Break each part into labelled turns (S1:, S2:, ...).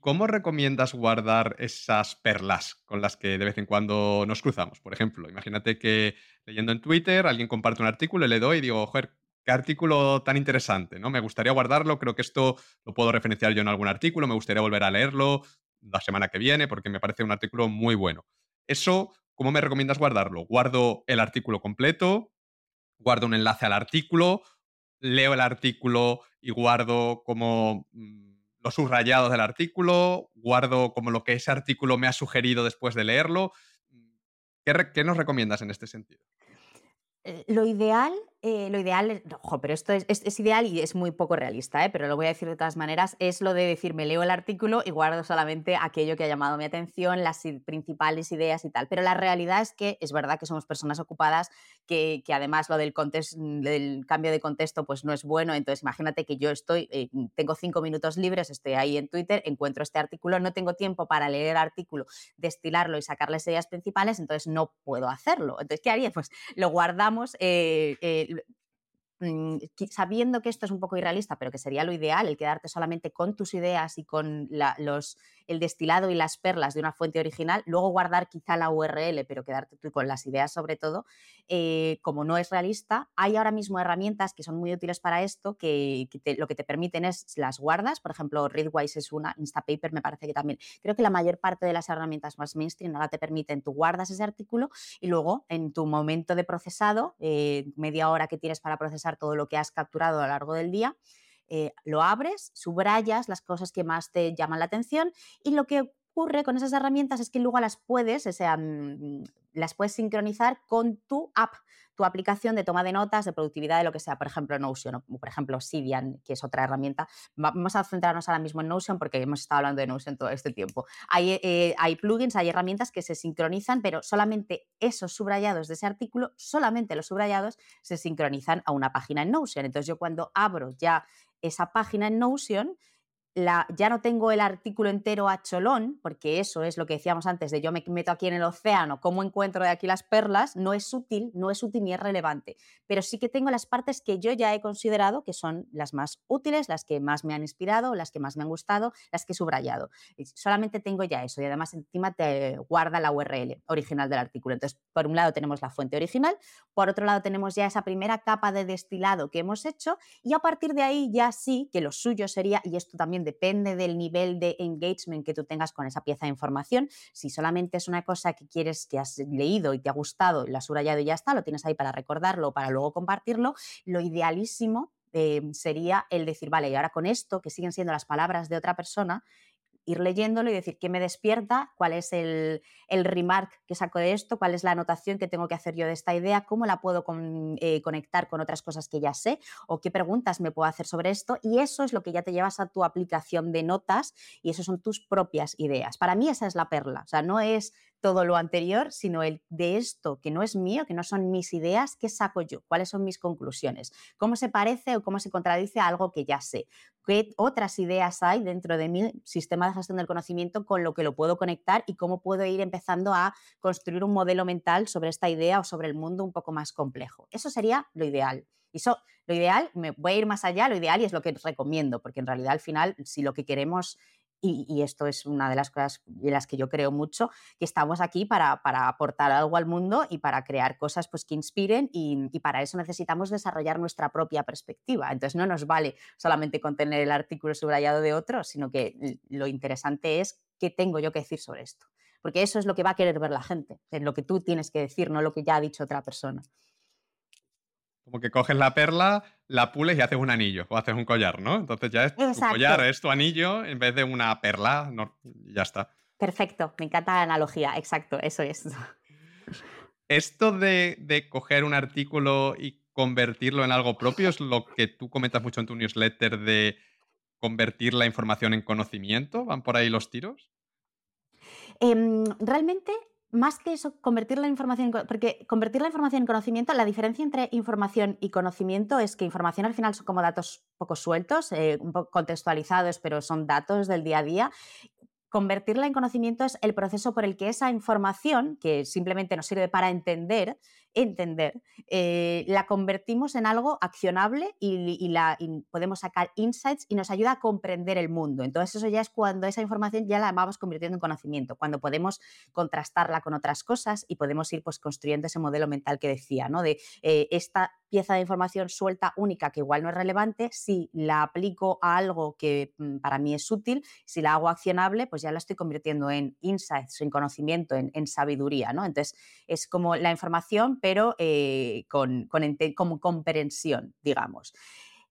S1: ¿Cómo recomiendas guardar esas perlas con las que de vez en cuando nos cruzamos? Por ejemplo, imagínate que leyendo en Twitter alguien comparte un artículo y le doy y digo, joder, qué artículo tan interesante, ¿no? Me gustaría guardarlo, creo que esto lo puedo referenciar yo en algún artículo, me gustaría volver a leerlo la semana que viene porque me parece un artículo muy bueno. Eso, ¿cómo me recomiendas guardarlo? ¿Guardo el artículo completo? ¿Guardo un enlace al artículo? ¿Leo el artículo y guardo como mm, los subrayados del artículo? ¿Guardo como lo que ese artículo me ha sugerido después de leerlo? ¿Qué, nos recomiendas en este sentido?
S2: Eh, lo ideal eh, lo ideal, ojo, pero esto es, ideal y es muy poco realista, ¿eh? pero lo voy a decir de todas maneras, es lo de decir, me leo el artículo y guardo solamente aquello que ha llamado mi atención, las principales ideas y tal. Pero la realidad es que es verdad que somos personas ocupadas, que, además lo del, del cambio de contexto pues no es bueno. Entonces, imagínate que yo estoy, eh, tengo cinco minutos libres, estoy ahí en Twitter, encuentro este artículo, no tengo tiempo para leer el artículo, destilarlo y sacarle ideas principales, entonces no puedo hacerlo. Entonces, ¿qué haría? Pues lo guardamos. Mm, sabiendo que esto es un poco irrealista, pero que sería lo ideal, el quedarte solamente con tus ideas y con los el destilado y las perlas de una fuente original, luego guardar quizá la URL, pero quedarte tú con las ideas sobre todo, eh, como no es realista, hay ahora mismo herramientas que son muy útiles para esto, que, lo que te permiten es las guardas, por ejemplo, Readwise es una, Instapaper me parece que también, creo que la mayor parte de las herramientas más mainstream ahora te permiten, tú guardas ese artículo y luego en tu momento de procesado, eh, media hora que tienes para procesar todo lo que has capturado a lo largo del día, eh, lo abres, subrayas las cosas que más te llaman la atención y lo que ocurre con esas herramientas es que luego las puedes, mm, las puedes sincronizar con tu app, tu aplicación de toma de notas, de productividad, de lo que sea, por ejemplo, Notion o por ejemplo Sidian, que es otra herramienta. Vamos a centrarnos ahora mismo en Notion porque hemos estado hablando de Notion todo este tiempo. Hay, eh, hay plugins, hay herramientas que se sincronizan, pero solamente esos subrayados de ese artículo, solamente los subrayados, se sincronizan a una página en Notion. Entonces yo cuando abro ya esa página en Notion, ya no tengo el artículo entero a cholón, porque eso es lo que decíamos antes de yo me meto aquí en el océano, cómo encuentro de aquí las perlas, no es útil, no es útil ni es relevante, pero sí que tengo las partes que yo ya he considerado que son las más útiles, las que más me han inspirado, las que más me han gustado, las que he subrayado. solamente tengo ya eso y además encima te guarda la URL original del artículo. Entonces, por un lado tenemos la fuente original, por otro lado tenemos ya esa primera capa de destilado que hemos hecho y a partir de ahí ya sí que lo suyo sería, y esto también depende del nivel de engagement que tú tengas con esa pieza de información. Si solamente es una cosa que quieres, que has leído y te ha gustado, la has subrayado y ya está, lo tienes ahí para recordarlo, para luego compartirlo, lo idealísimo eh, sería el decir, vale, y ahora con esto, que siguen siendo las palabras de otra persona, ir leyéndolo y decir qué me despierta, cuál es el, el, remark que saco de esto, cuál es la anotación que tengo que hacer yo de esta idea, cómo la puedo eh, conectar con otras cosas que ya sé o qué preguntas me puedo hacer sobre esto. Y eso es lo que ya te llevas a tu aplicación de notas y eso son tus propias ideas. Para mí esa es la perla, o sea, no es todo lo anterior, sino el de esto que no es mío, que no son mis ideas, ¿qué saco yo? ¿Cuáles son mis conclusiones? ¿Cómo se parece o cómo se contradice a algo que ya sé? ¿Qué otras ideas hay dentro de mi sistema de gestión del conocimiento con lo que lo puedo conectar y cómo puedo ir empezando a construir un modelo mental sobre esta idea o sobre el mundo un poco más complejo? Eso sería lo ideal. Y eso, lo ideal, me voy a ir más allá, lo ideal y es lo que recomiendo, porque en realidad al final, si lo que queremos y, esto es una de las cosas en las que yo creo mucho, que estamos aquí para, aportar algo al mundo y para crear cosas pues, que inspiren y, para eso necesitamos desarrollar nuestra propia perspectiva. Entonces no nos vale solamente con tener el artículo subrayado de otro, sino que lo interesante es qué tengo yo que decir sobre esto. Porque eso es lo que va a querer ver la gente, es lo que tú tienes que decir, no lo que ya ha dicho otra persona.
S1: Como que coges la perla, la pules y haces un anillo o haces un collar, ¿no? Entonces ya es tu collar, es tu anillo en vez de una perla, no, ya está.
S2: Perfecto, me encanta la analogía, exacto, eso es.
S1: Esto de, de coger un artículo y convertirlo en algo propio es lo que tú comentas mucho en tu newsletter de convertir la información en conocimiento. ¿Van por ahí los tiros?
S2: Em, realmente más que eso, convertir la información, porque convertir la información en conocimiento, la diferencia entre información y conocimiento es que información al final son como datos poco sueltos, eh, un poco contextualizados, pero son datos del día a día. Convertirla en conocimiento es el proceso por el que esa información, que simplemente nos sirve para entender, entender, eh, la convertimos en algo accionable y, la, podemos sacar insights y nos ayuda a comprender el mundo. Entonces eso ya es cuando esa información ya la vamos convirtiendo en conocimiento, cuando podemos contrastarla con otras cosas y podemos ir pues, construyendo ese modelo mental que decía, ¿no? De eh, esta pieza de información suelta única que igual no es relevante, si la aplico a algo que mm, para mí es útil, si la hago accionable, pues ya la estoy convirtiendo en insights, en conocimiento, en, sabiduría, ¿no? Entonces es como la información, pero eh, con, con, como comprensión, digamos.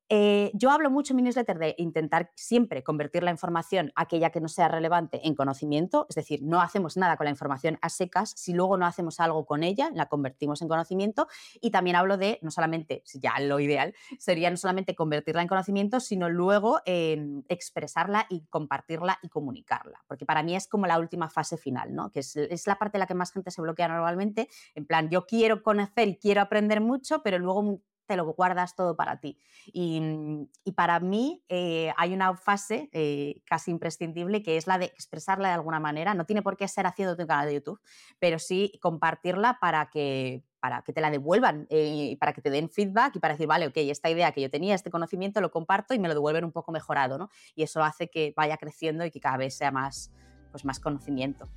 S2: Eh, yo hablo mucho en mi newsletter de intentar siempre convertir la información, aquella que no sea relevante, en conocimiento, es decir, no hacemos nada con la información a secas, si luego no hacemos algo con ella, la convertimos en conocimiento y también hablo de, no solamente, ya lo ideal, sería no solamente convertirla en conocimiento, sino luego expresarla y compartirla y comunicarla, porque para mí es como la última fase final, ¿no? que es, es la parte en la que más gente se bloquea normalmente, en plan, yo quiero conocer y quiero aprender mucho, pero luego te lo guardas todo para ti. Y, mm, para mí eh, hay una fase eh, casi imprescindible que es la de expresarla de alguna manera. No tiene por qué ser haciendo tu canal de YouTube, pero sí compartirla para que, para que te la devuelvan, eh, y para que te den feedback y para decir, vale, ok, esta idea que yo tenía, este conocimiento, lo comparto y me lo devuelven un poco mejorado, ¿no? Y eso hace que vaya creciendo y que cada vez sea más, pues más conocimiento.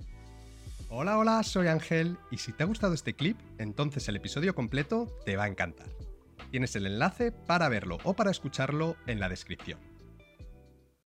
S3: Hola, hola, soy Ángel y si te ha gustado este clip, entonces el episodio completo te va a encantar. Tienes el enlace para verlo o para escucharlo en la descripción.